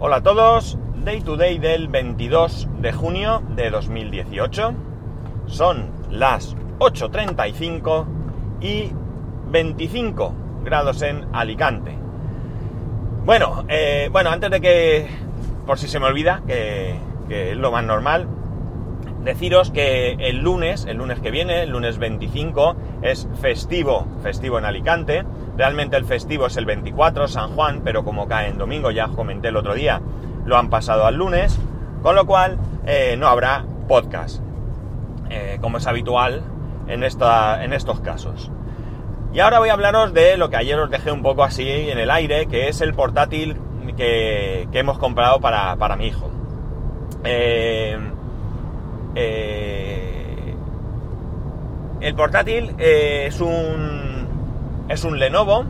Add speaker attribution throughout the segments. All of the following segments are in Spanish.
Speaker 1: Hola a todos, Day to Day del 22 de junio de 2018. Son las 8.35 y 25 grados en Alicante. Bueno, eh, bueno, antes de que, por si se me olvida, que, que es lo más normal, deciros que el lunes, el lunes que viene, el lunes 25, es festivo, festivo en Alicante. Realmente el festivo es el 24, San Juan, pero como cae en domingo, ya os comenté el otro día, lo han pasado al lunes, con lo cual eh, no habrá podcast, eh, como es habitual en, esta, en estos casos. Y ahora voy a hablaros de lo que ayer os dejé un poco así en el aire, que es el portátil que, hemos comprado para, para mi hijo. Eh, eh, el portátil eh, es un es un Lenovo,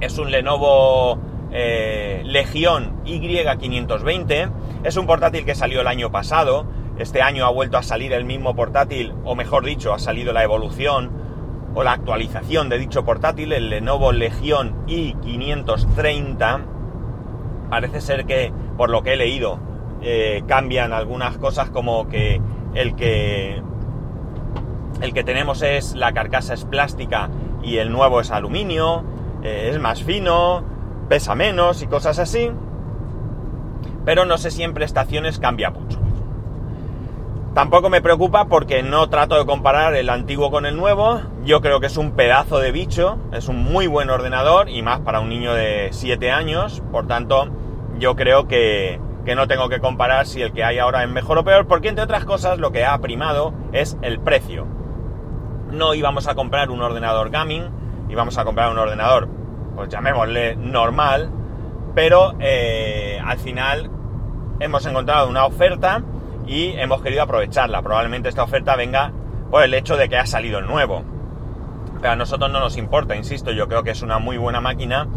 Speaker 1: es un Lenovo eh, Legión Y520, es un portátil que salió el año pasado, este año ha vuelto a salir el mismo portátil, o mejor dicho, ha salido la evolución o la actualización de dicho portátil, el Lenovo Legión i530. Parece ser que, por lo que he leído, eh, cambian algunas cosas como que el que el que tenemos es la carcasa es plástica y el nuevo es aluminio, eh, es más fino, pesa menos y cosas así. Pero no sé si en prestaciones cambia mucho. Tampoco me preocupa porque no trato de comparar el antiguo con el nuevo. Yo creo que es un pedazo de bicho, es un muy buen ordenador y más para un niño de 7 años. Por tanto, yo creo que, que no tengo que comparar si el que hay ahora es mejor o peor, porque entre otras cosas lo que ha primado es el precio. No íbamos a comprar un ordenador gaming, íbamos a comprar un ordenador, pues llamémosle normal, pero eh, al final hemos encontrado una oferta y hemos querido aprovecharla. Probablemente esta oferta venga por el hecho de que ha salido el nuevo. Pero a nosotros no nos importa, insisto, yo creo que es una muy buena máquina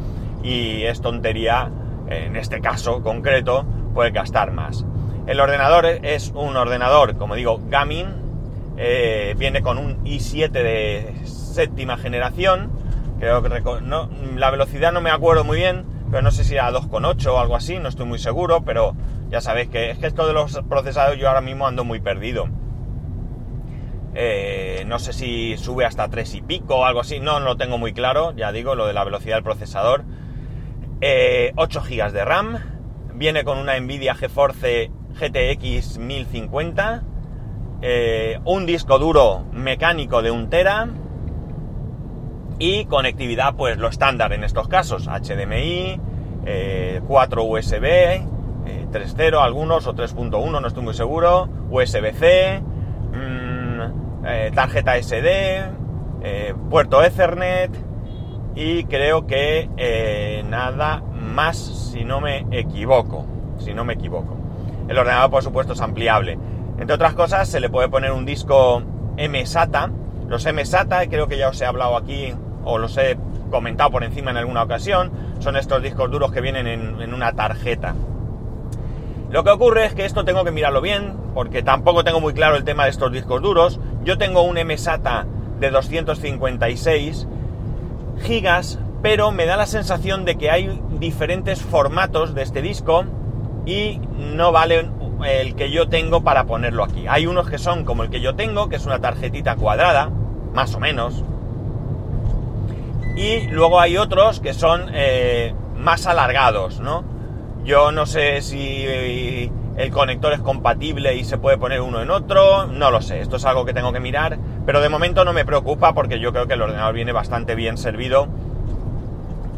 Speaker 1: y es tontería, en este caso concreto, puede gastar más. El ordenador es un ordenador, como digo, gaming, eh, viene con un i7 de séptima generación, creo que la velocidad no me acuerdo muy bien, pero no sé si era 2,8 o algo así, no estoy muy seguro, pero ya sabéis que es que esto de los procesadores yo ahora mismo ando muy perdido. Eh, no sé si sube hasta 3 y pico o algo así, no, no lo tengo muy claro, ya digo, lo de la velocidad del procesador. Eh, 8 GB de RAM, viene con una Nvidia GeForce GTX 1050, eh, un disco duro mecánico de 1 tera y conectividad pues lo estándar en estos casos, HDMI, 4 USB, 3.0 algunos o 3.1, no estoy muy seguro, USB-C, mmm, eh, tarjeta SD, eh, puerto Ethernet y creo que eh, nada si no me equivoco, si no me equivoco. El ordenador por supuesto es ampliable. Entre otras cosas se le puede poner un disco MSATA, los MSATA creo que ya os he hablado aquí o los he comentado por encima en alguna ocasión, son estos discos duros que vienen en, en una tarjeta. Lo que ocurre es que esto tengo que mirarlo bien, porque tampoco tengo muy claro el tema de estos discos duros. Yo tengo un MSATA de 256 gigas, pero me da la sensación de que hay diferentes formatos de este disco y no vale el que yo tengo para ponerlo aquí. Hay unos que son como el que yo tengo, que es una tarjetita cuadrada, más o menos. Y luego hay otros que son eh, más alargados, ¿no? Yo no sé si el conector es compatible y se puede poner uno en otro, no lo sé, esto es algo que tengo que mirar, pero de momento no me preocupa porque yo creo que el ordenador viene bastante bien servido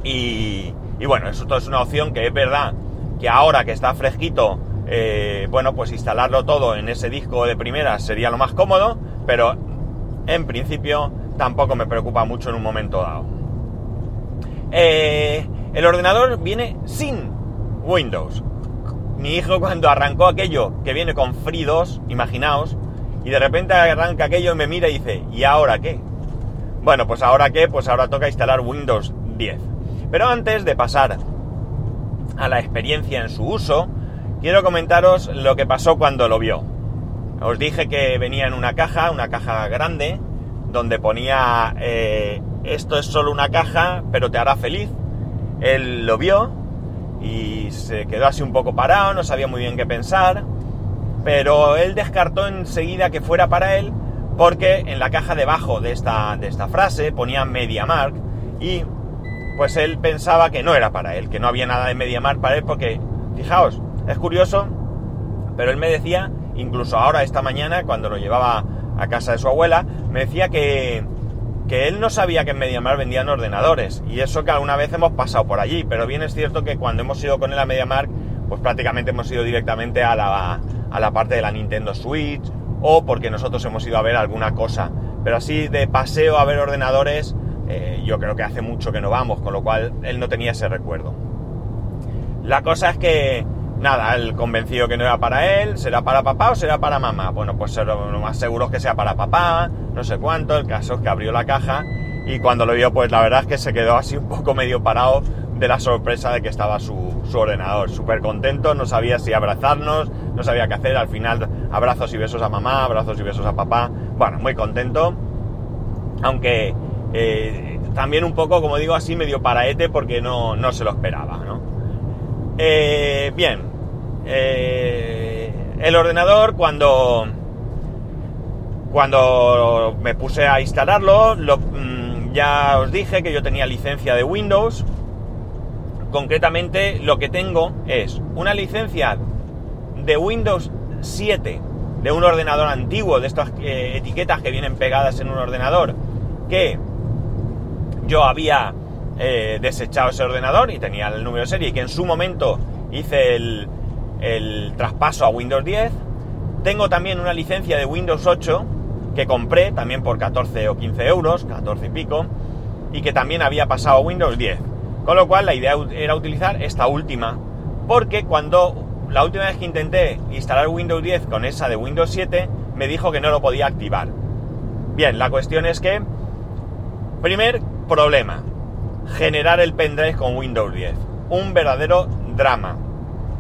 Speaker 1: y, bueno, eso es una opción que es verdad que ahora que está fresquito, eh, bueno, pues instalarlo todo en ese disco de primera sería lo más cómodo, pero en principio tampoco me preocupa mucho en un momento dado. Eh, el ordenador viene sin Windows. Mi hijo cuando arrancó aquello que viene con Free 2, imaginaos, y de repente arranca aquello y me mira y dice, ¿y ahora qué? Bueno, pues ahora qué, pues ahora toca instalar Windows 10. Pero antes de pasar a la experiencia en su uso, quiero comentaros lo que pasó cuando lo vio. Os dije que venía en una caja, una caja grande, donde ponía eh, esto es solo una caja, pero te hará feliz. Él lo vio y se quedó así un poco parado, no sabía muy bien qué pensar, pero él descartó enseguida que fuera para él porque en la caja debajo de esta, de esta frase ponía MediaMark y pues él pensaba que no era para él, que no había nada de MediaMark para él porque, fijaos, es curioso, pero él me decía, incluso ahora esta mañana cuando lo llevaba a casa de su abuela, me decía que, que él no sabía que en MediaMark vendían ordenadores y eso que alguna vez hemos pasado por allí, pero bien es cierto que cuando hemos ido con él a MediaMark, pues prácticamente hemos ido directamente a la, a la parte de la Nintendo Switch o porque nosotros hemos ido a ver alguna cosa. Pero así de paseo a ver ordenadores, eh, yo creo que hace mucho que no vamos, con lo cual él no tenía ese recuerdo. La cosa es que, nada, él convencido que no era para él, ¿será para papá o será para mamá? Bueno, pues lo más seguro es que sea para papá, no sé cuánto, el caso es que abrió la caja y cuando lo vio, pues la verdad es que se quedó así un poco medio parado de la sorpresa de que estaba su, su ordenador. Súper contento, no sabía si abrazarnos, no sabía qué hacer. Al final, abrazos y besos a mamá, abrazos y besos a papá. Bueno, muy contento. Aunque eh, también un poco, como digo, así medio paraete porque no, no se lo esperaba, ¿no? Eh, bien. Eh, el ordenador, cuando. Cuando me puse a instalarlo, lo, mm, ya os dije que yo tenía licencia de Windows concretamente lo que tengo es una licencia de Windows 7 de un ordenador antiguo, de estas etiquetas que vienen pegadas en un ordenador, que yo había eh, desechado ese ordenador y tenía el número de serie y que en su momento hice el, el traspaso a Windows 10. Tengo también una licencia de Windows 8 que compré también por 14 o 15 euros, 14 y pico, y que también había pasado a Windows 10. Con lo cual la idea era utilizar esta última, porque cuando la última vez que intenté instalar Windows 10 con esa de Windows 7, me dijo que no lo podía activar. Bien, la cuestión es que, primer problema, generar el pendrive con Windows 10. Un verdadero drama.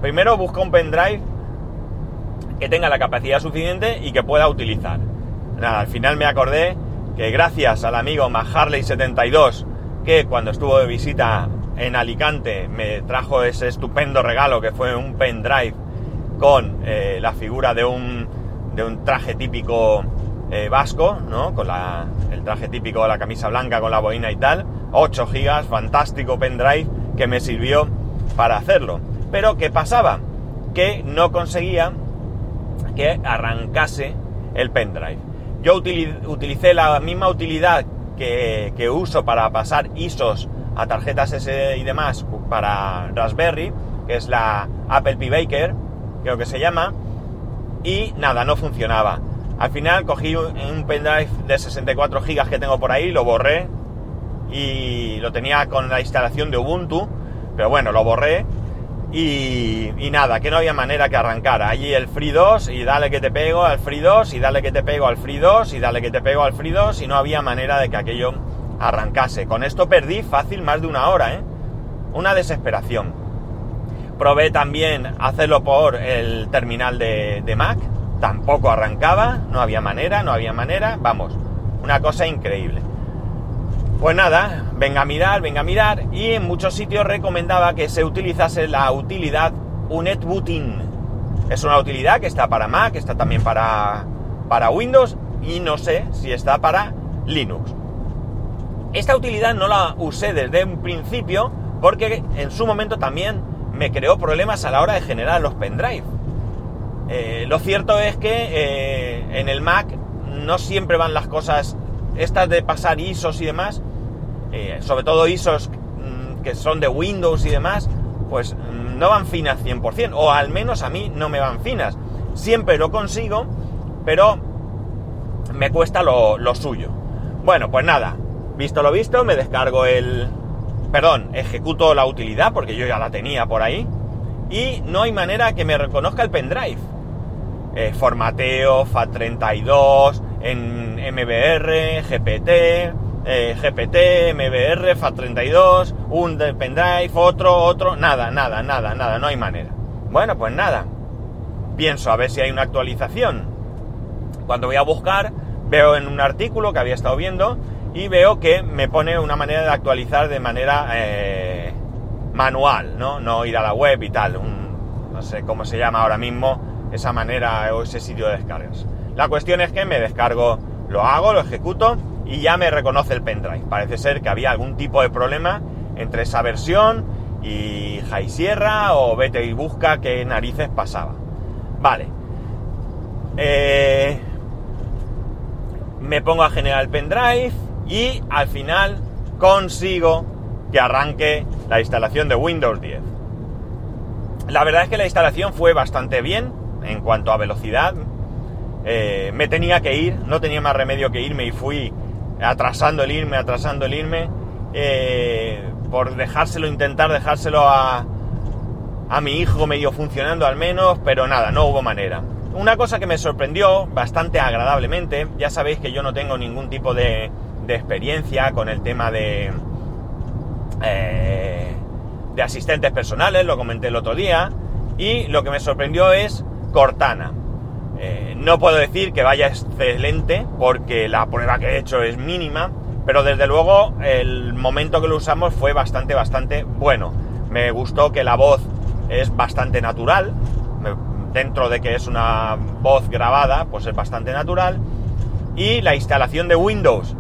Speaker 1: Primero busca un pendrive que tenga la capacidad suficiente y que pueda utilizar. Nada, al final me acordé que gracias al amigo Maharley72 que cuando estuvo de visita en Alicante me trajo ese estupendo regalo que fue un pendrive con eh, la figura de un, de un traje típico eh, vasco, ¿no? Con la, el traje típico la camisa blanca con la boina y tal. 8 gigas, fantástico pendrive que me sirvió para hacerlo. Pero ¿qué pasaba? Que no conseguía que arrancase el pendrive. Yo utilicé la misma utilidad que, uso para pasar ISOs a tarjetas SD y demás para Raspberry, que es la Apple Pi Baker, creo que se llama, y nada, no funcionaba. Al final cogí un pendrive de 64 GB que tengo por ahí, lo borré y lo tenía con la instalación de Ubuntu, pero bueno, lo borré y, nada, que no había manera que arrancara. Allí el Free 2 y dale que te pego al Free 2 y dale que te pego al Free 2 y dale que te pego al Free 2 y no había manera de que aquello arrancase. Con esto perdí fácil más de una hora, ¿eh? Una desesperación. Probé también hacerlo por el terminal de, de Mac, tampoco arrancaba, no había manera, no había manera, vamos, una cosa increíble. Pues nada, venga a mirar, venga a mirar, y en muchos sitios recomendaba que se utilizase la utilidad UNetBooting. Es una utilidad que está para Mac, está también para, para Windows y no sé si está para Linux. Esta utilidad no la usé desde un principio porque en su momento también me creó problemas a la hora de generar los pendrive. Eh, lo cierto es que eh, en el Mac no siempre van las cosas, estas de pasar ISOs y demás, eh, sobre todo ISOs mm, que son de Windows y demás, pues no van finas 100%, o al menos a mí no me van finas. Siempre lo consigo, pero me cuesta lo suyo. Bueno, pues nada, visto lo visto, me descargo el... Perdón, ejecuto la utilidad porque yo ya la tenía por ahí. Y no hay manera que me reconozca el pendrive. Eh, formateo, FAT32, en MBR, GPT, eh, GPT, MBR, FAT32, un pendrive, otro, otro, nada, nada, nada, nada, no hay manera. Bueno, pues nada. Pienso a ver si hay una actualización. Cuando voy a buscar, veo en un artículo que había estado viendo y veo que me pone una manera de actualizar de manera eh, manual, ¿no? No ir a la web y tal, no sé cómo se llama ahora mismo esa manera o ese sitio de descargas. La cuestión es que me descargo, lo hago, lo ejecuto y ya me reconoce el pendrive. Parece ser que había algún tipo de problema entre esa versión y High Sierra o vete y busca qué narices pasaba. Vale. Eh, me pongo a generar el pendrive y al final consigo que arranque la instalación de Windows 10. La verdad es que la instalación fue bastante bien en cuanto a velocidad. Eh, me tenía que ir, no tenía más remedio que irme y fui atrasando el irme, atrasando el irme, eh, por dejárselo, intentar dejárselo a, a mi hijo medio funcionando al menos, pero nada, no hubo manera. Una cosa que me sorprendió bastante agradablemente, ya sabéis que yo no tengo ningún tipo de, de experiencia con el tema de, eh, de asistentes personales, lo comenté el otro día, y lo que me sorprendió es Cortana. Eh, no puedo decir que vaya excelente, porque la prueba que he hecho es mínima, pero desde luego el momento que lo usamos fue bastante, bastante bueno. Me gustó que la voz es bastante natural, dentro de que es una voz grabada, pues es bastante natural. Y la instalación de Windows,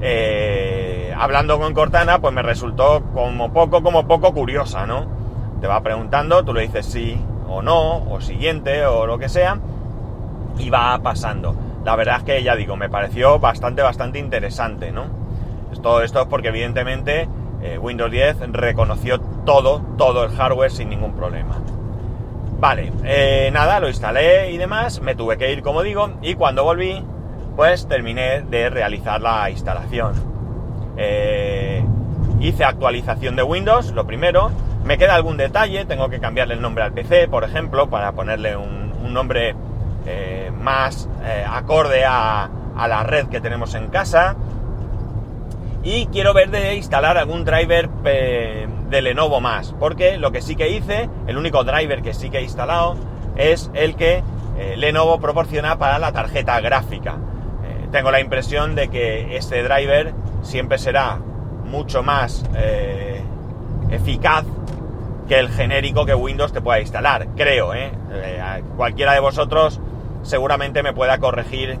Speaker 1: eh, hablando con Cortana, pues me resultó como poco, como poco curiosa, ¿no? Te va preguntando, tú le dices sí o no, o siguiente, o lo que sea, y va pasando. La verdad es que ya digo, me pareció bastante, bastante interesante, ¿no? Todo esto es porque evidentemente eh, Windows 10 reconoció todo, todo el hardware sin ningún problema. Vale, eh, nada, lo instalé y demás, me tuve que ir como digo, y cuando volví, pues terminé de realizar la instalación. Eh, hice actualización de Windows, lo primero. Me queda algún detalle, tengo que cambiarle el nombre al PC, por ejemplo, para ponerle un, nombre eh, más eh, acorde a, la red que tenemos en casa. Y quiero ver de instalar algún driver de Lenovo más, porque lo que sí que hice, el único driver que sí que he instalado, es el que Lenovo proporciona para la tarjeta gráfica tengo la impresión de que este driver siempre será mucho más eh, eficaz que el genérico que Windows te pueda instalar, creo, ¿eh? ¿eh? Cualquiera de vosotros seguramente me pueda corregir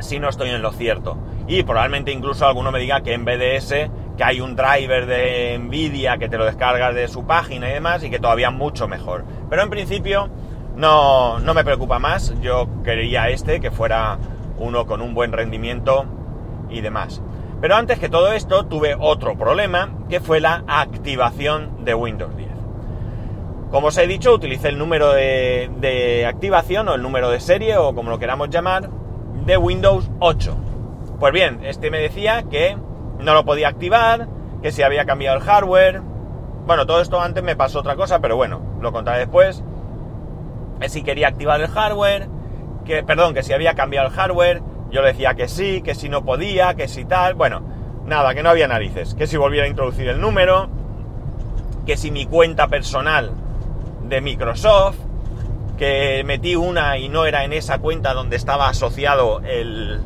Speaker 1: si no estoy en lo cierto. Y probablemente incluso alguno me diga que en BDS, que hay un driver de Nvidia que te lo descargas de su página y demás, y que todavía mucho mejor. Pero en principio no, no me preocupa más, yo quería este, que fuera uno con un buen rendimiento y demás. Pero antes que todo esto tuve otro problema que fue la activación de Windows 10. Como os he dicho, utilicé el número de, activación o el número de serie o como lo queramos llamar de Windows 8. Pues bien, este me decía que no lo podía activar, que se había cambiado el hardware. Bueno, todo esto antes me pasó otra cosa, pero bueno, lo contaré después. Si quería activar el hardware, que, perdón, que si había cambiado el hardware, yo le decía que sí, que si no podía, que si tal, bueno, nada, que no había narices, que si volviera a introducir el número, que si mi cuenta personal de Microsoft, que metí una y no era en esa cuenta donde estaba asociado el,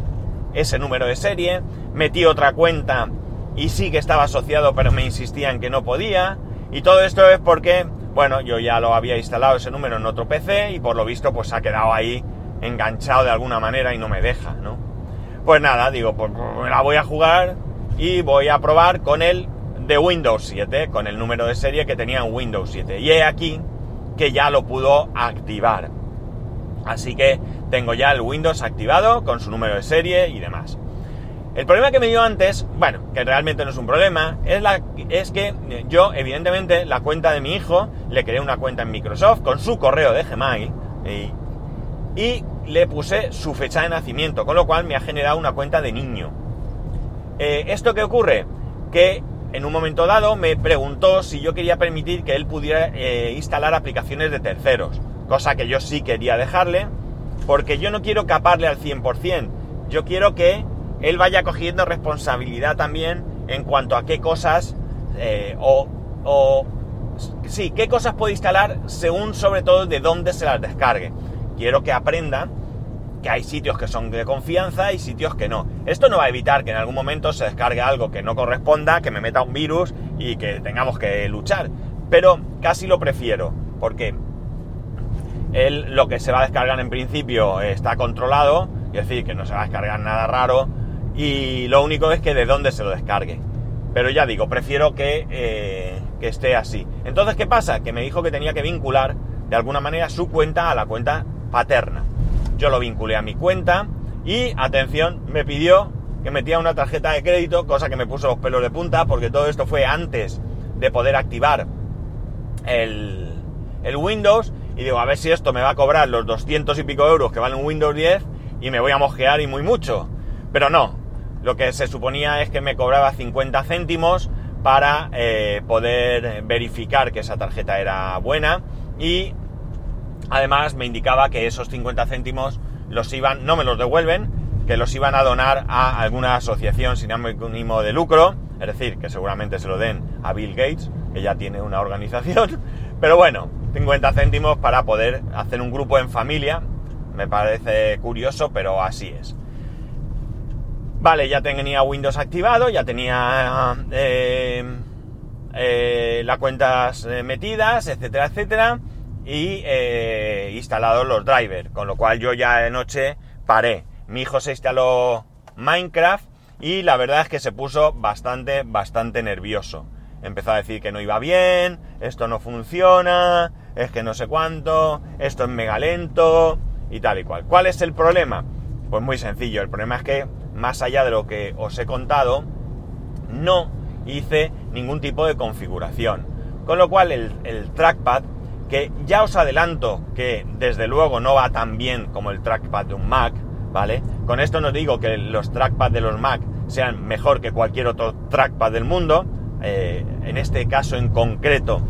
Speaker 1: ese número de serie, metí otra cuenta y sí que estaba asociado pero me insistían que no podía, y todo esto es porque, bueno, yo ya lo había instalado ese número en otro PC y por lo visto pues ha quedado ahí enganchado de alguna manera y no me deja, ¿no? Pues nada, digo, pues, la voy a jugar y voy a probar con el de Windows 7, con el número de serie que tenía en Windows 7. Y he aquí que ya lo pudo activar. Así que tengo ya el Windows activado con su número de serie y demás. El problema que me dio antes, bueno, que realmente no es un problema, es, la, es que yo, evidentemente, la cuenta de mi hijo, le creé una cuenta en Microsoft con su correo de Gmail y le puse su fecha de nacimiento, con lo cual me ha generado una cuenta de niño. Eh, ¿Esto qué ocurre? Que en un momento dado me preguntó si yo quería permitir que él pudiera eh, instalar aplicaciones de terceros, cosa que yo sí quería dejarle, porque yo no quiero caparle al 100%, yo quiero que él vaya cogiendo responsabilidad también en cuanto a qué cosas eh, o, o sí, qué cosas puede instalar según sobre todo de dónde se las descargue quiero que aprenda que hay sitios que son de confianza y sitios que no. Esto no va a evitar que en algún momento se descargue algo que no corresponda, que me meta un virus y que tengamos que luchar. Pero casi lo prefiero, porque él, lo que se va a descargar en principio está controlado, es decir, que no se va a descargar nada raro, y lo único es que de dónde se lo descargue. Pero ya digo, prefiero que, eh, que esté así. Entonces, ¿qué pasa? Que me dijo que tenía que vincular de alguna manera su cuenta a la cuenta paterna. Yo lo vinculé a mi cuenta y, atención, me pidió que metía una tarjeta de crédito, cosa que me puso los pelos de punta, porque todo esto fue antes de poder activar el, el Windows. Y digo, a ver si esto me va a cobrar los 200 y pico euros que vale un Windows 10 y me voy a mosquear y muy mucho. Pero no, lo que se suponía es que me cobraba 50 céntimos para eh, poder verificar que esa tarjeta era buena y además me indicaba que esos 50 céntimos los iban, no me los devuelven, que los iban a donar a alguna asociación sin ánimo de lucro, es decir, que seguramente se lo den a Bill Gates, que ya tiene una organización, pero bueno, 50 céntimos para poder hacer un grupo en familia, me parece curioso, pero así es. Vale, ya tenía Windows activado, ya tenía eh, eh, las cuentas eh, metidas, etcétera, etcétera, y instalados los drivers, con lo cual yo ya de noche paré. Mi hijo se instaló Minecraft y la verdad es que se puso bastante, bastante nervioso. Empezó a decir que no iba bien, esto no funciona, es que no sé cuánto, esto es mega lento y tal y cual. ¿Cuál es el problema? Pues muy sencillo, el problema es que más allá de lo que os he contado, no hice ningún tipo de configuración. Con lo cual el, trackpad, que ya os adelanto que desde luego no va tan bien como el trackpad de un Mac, ¿vale? Con esto no digo que los trackpads de los Mac sean mejor que cualquier otro trackpad del mundo. Eh, en este caso en concreto,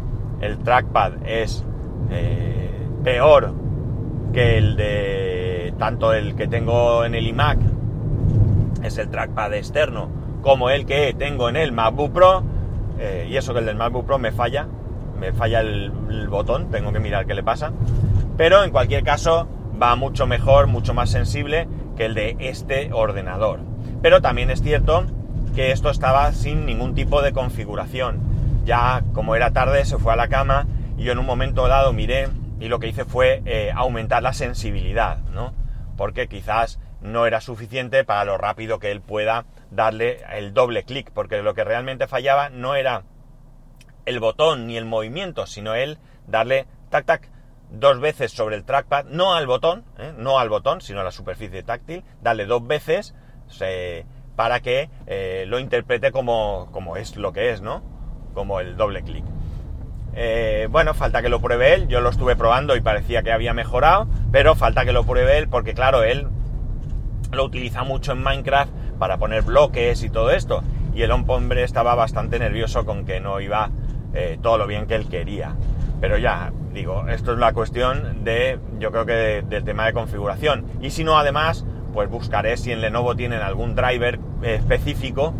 Speaker 1: el trackpad es eh, peor que el de tanto el que tengo en el iMac es el trackpad externo, como el que tengo en el MacBook Pro, eh, y eso que el del MacBook Pro me falla, me falla el, botón, tengo que mirar qué le pasa, pero en cualquier caso va mucho mejor, mucho más sensible que el de este ordenador. Pero también es cierto que esto estaba sin ningún tipo de configuración. Ya como era tarde se fue a la cama y yo en un momento dado miré y lo que hice fue eh, aumentar la sensibilidad, ¿no? Porque quizás no era suficiente para lo rápido que él pueda darle el doble clic, porque lo que realmente fallaba no era el botón ni el movimiento, sino él darle tac tac dos veces sobre el trackpad, no al botón, ¿eh? no al botón, sino a la superficie táctil, darle dos veces para que eh, lo interprete como, como, es lo que es, ¿no? Como el doble clic. Eh, bueno, falta que lo pruebe él, yo lo estuve probando y parecía que había mejorado, pero falta que lo pruebe él porque claro, él lo utiliza mucho en Minecraft para poner bloques y todo esto. Y el hombre estaba bastante nervioso con que no iba eh, todo lo bien que él quería. Pero ya, digo, esto es la cuestión de, yo creo que del tema de configuración. Y si no, además, pues buscaré si en Lenovo tienen algún driver específico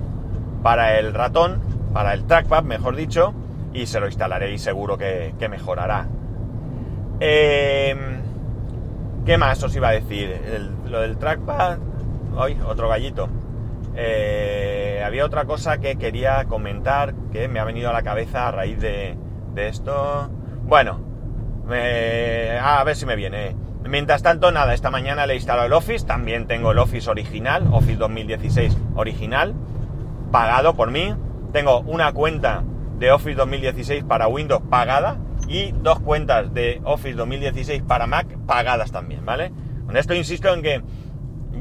Speaker 1: para el ratón, para el trackpad, mejor dicho, y se lo instalaré y seguro que, mejorará. Em, ¿Qué más os iba a decir? lo del trackpad. Hoy, otro gallito. Eh, había otra cosa que quería comentar que me ha venido a la cabeza a raíz de, esto. Bueno, a ver si me viene. Mientras tanto, nada, esta mañana le he instalado el Office. También tengo el Office original, Office 2016 original, pagado por mí. Tengo una cuenta de Office 2016 para Windows pagada y dos cuentas de Office 2016 para Mac pagadas también, ¿vale? Con esto insisto en que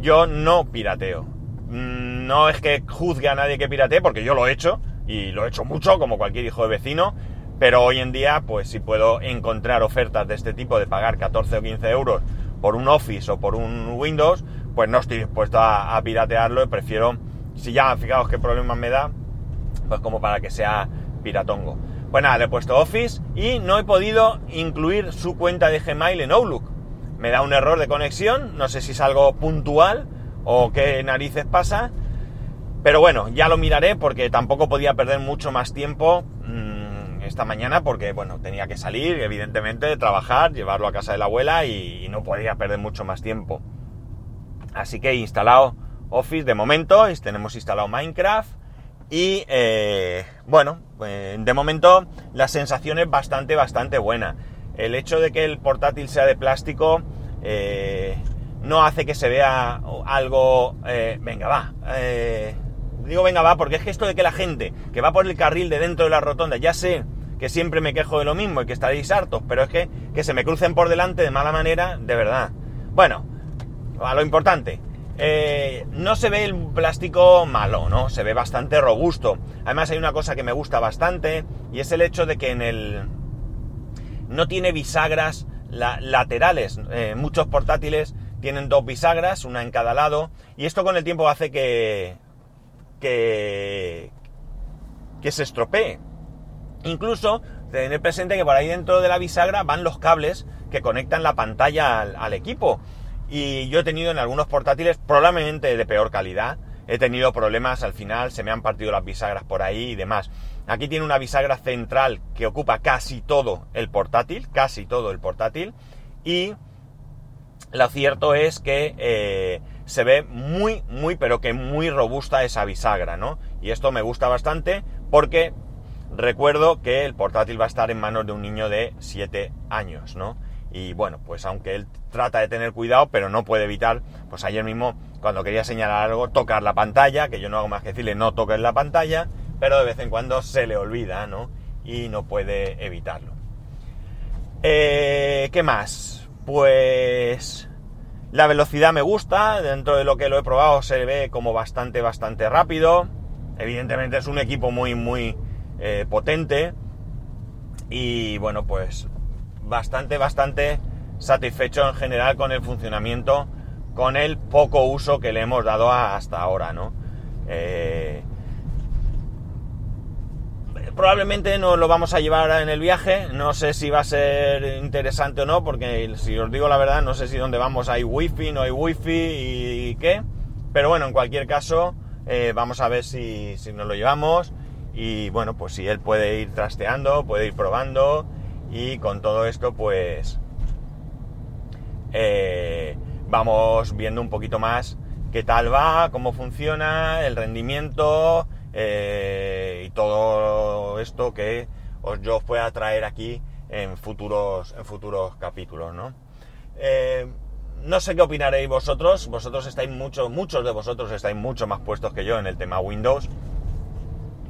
Speaker 1: yo no pirateo. Mm, no es que juzgue a nadie que piratee, porque yo lo he hecho, y lo he hecho mucho, como cualquier hijo de vecino, pero hoy en día, pues si puedo encontrar ofertas de este tipo de pagar 14 o 15 euros por un Office o por un Windows, pues no estoy dispuesto a, piratearlo prefiero, si ya fijaos qué problemas me da, pues como para que sea piratongo. Pues nada, le he puesto Office y no he podido incluir su cuenta de Gmail en Outlook. Me da un error de conexión, no sé si es algo puntual o qué narices pasa. Pero bueno, ya lo miraré porque tampoco podía perder mucho más tiempo mmm, esta mañana porque, bueno, tenía que salir, evidentemente, trabajar, llevarlo a casa de la abuela y, y no podía perder mucho más tiempo. Así que he instalado Office de momento, tenemos instalado Minecraft y eh, bueno, eh, de momento la sensación es bastante, bastante buena. El hecho de que el portátil sea de plástico eh, no hace que se vea algo... venga, va. Digo venga, va, porque es que esto de que la gente que va por el carril de dentro de la rotonda, ya sé que siempre me quejo de lo mismo y que estaréis hartos, pero es que, que se me crucen por delante de mala manera, de verdad. Bueno, a lo importante. Eh, no se ve el plástico malo, ¿no? Se ve bastante robusto. Además hay una cosa que me gusta bastante y es el hecho de que en el... no tiene bisagras laterales. Eh, muchos portátiles tienen dos bisagras, una en cada lado, y esto con el tiempo hace que... que... se estropee. Incluso tener presente que por ahí dentro de la bisagra van los cables que conectan la pantalla al equipo. Y yo he tenido en algunos portátiles, probablemente de peor calidad, he tenido problemas al final, se me han partido las bisagras por ahí y demás. Aquí tiene una bisagra central que ocupa casi todo el portátil, casi todo el portátil, y lo cierto es que eh, se ve muy, muy, pero que muy robusta esa bisagra, ¿no? Y esto me gusta bastante porque recuerdo que el portátil va a estar en manos de un niño de 7 años, ¿no? Y bueno, pues aunque él trata de tener cuidado, pero no puede evitar, pues ayer mismo, cuando quería señalar algo, tocar la pantalla, que yo no hago más que decirle no toques la pantalla, pero de vez en cuando se le olvida, ¿no? Y no puede evitarlo. Eh, ¿Qué más? Pues la velocidad me gusta, dentro de lo que lo he probado se ve como bastante, bastante rápido. Evidentemente es un equipo muy, muy eh, potente. Y bueno, pues bastante, bastante satisfecho en general con el funcionamiento, con el poco uso que le hemos dado hasta ahora, ¿no? Eh, probablemente no lo vamos a llevar en el viaje, no sé si va a ser interesante o no, porque si os digo la verdad, no sé si donde vamos. Hay wifi, no hay wifi y, qué, pero bueno, en cualquier caso, eh, vamos a ver si, si nos lo llevamos. Y bueno, pues si él puede ir trasteando, puede ir probando. Y con todo esto pues eh, vamos viendo un poquito más qué tal va, cómo funciona, el rendimiento eh, y todo esto que os, yo os pueda traer aquí en futuros, en futuros capítulos, ¿no? Eh, no sé qué opinaréis vosotros, vosotros estáis mucho, muchos de vosotros estáis mucho más puestos que yo en el tema Windows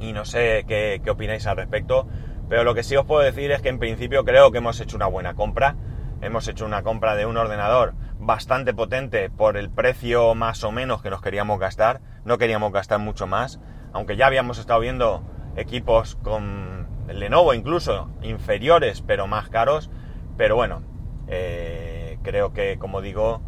Speaker 1: y no sé qué, qué opináis al respecto. Pero lo que sí os puedo decir es que en principio creo que hemos hecho una buena compra. Hemos hecho una compra de un ordenador bastante potente por el precio más o menos que nos queríamos gastar. No queríamos gastar mucho más. Aunque ya habíamos estado viendo equipos con Lenovo incluso inferiores pero más caros. Pero bueno, eh, creo que como digo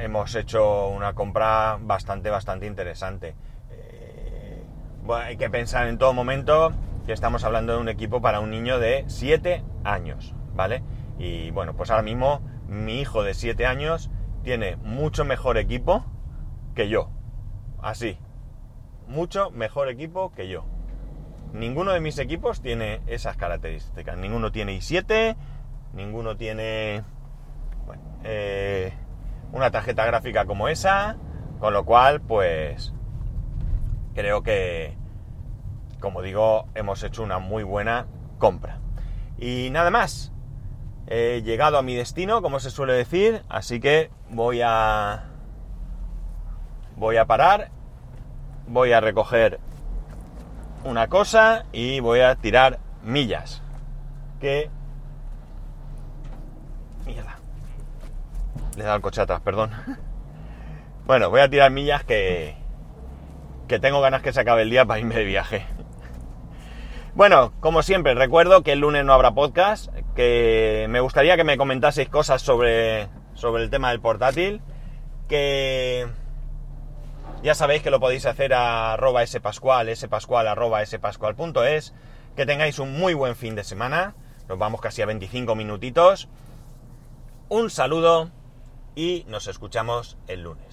Speaker 1: hemos hecho una compra bastante bastante interesante. Eh, hay que pensar en todo momento que estamos hablando de un equipo para un niño de 7 años, ¿vale? Y bueno, pues ahora mismo mi hijo de 7 años tiene mucho mejor equipo que yo. Así. Mucho mejor equipo que yo. Ninguno de mis equipos tiene esas características. Ninguno tiene i7, ninguno tiene eh, una tarjeta gráfica como esa, con lo cual, pues creo que, como digo, hemos hecho una muy buena compra. Y nada más. He llegado a mi destino, como se suele decir, así que voy a voy a parar, voy a recoger una cosa y voy a tirar millas. Que mierda. Le he dado el coche atrás, perdón. Bueno, voy a tirar millas que que tengo ganas que se acabe el día para irme de viaje. Bueno, como siempre, recuerdo que el lunes no habrá podcast, que me gustaría que me comentaseis cosas sobre, sobre el tema del portátil, que ya sabéis que lo podéis hacer a arroba spascual, spascual arroba spascual.es, que tengáis un muy buen fin de semana, nos vamos casi a 25 minutitos, un saludo y nos escuchamos el lunes.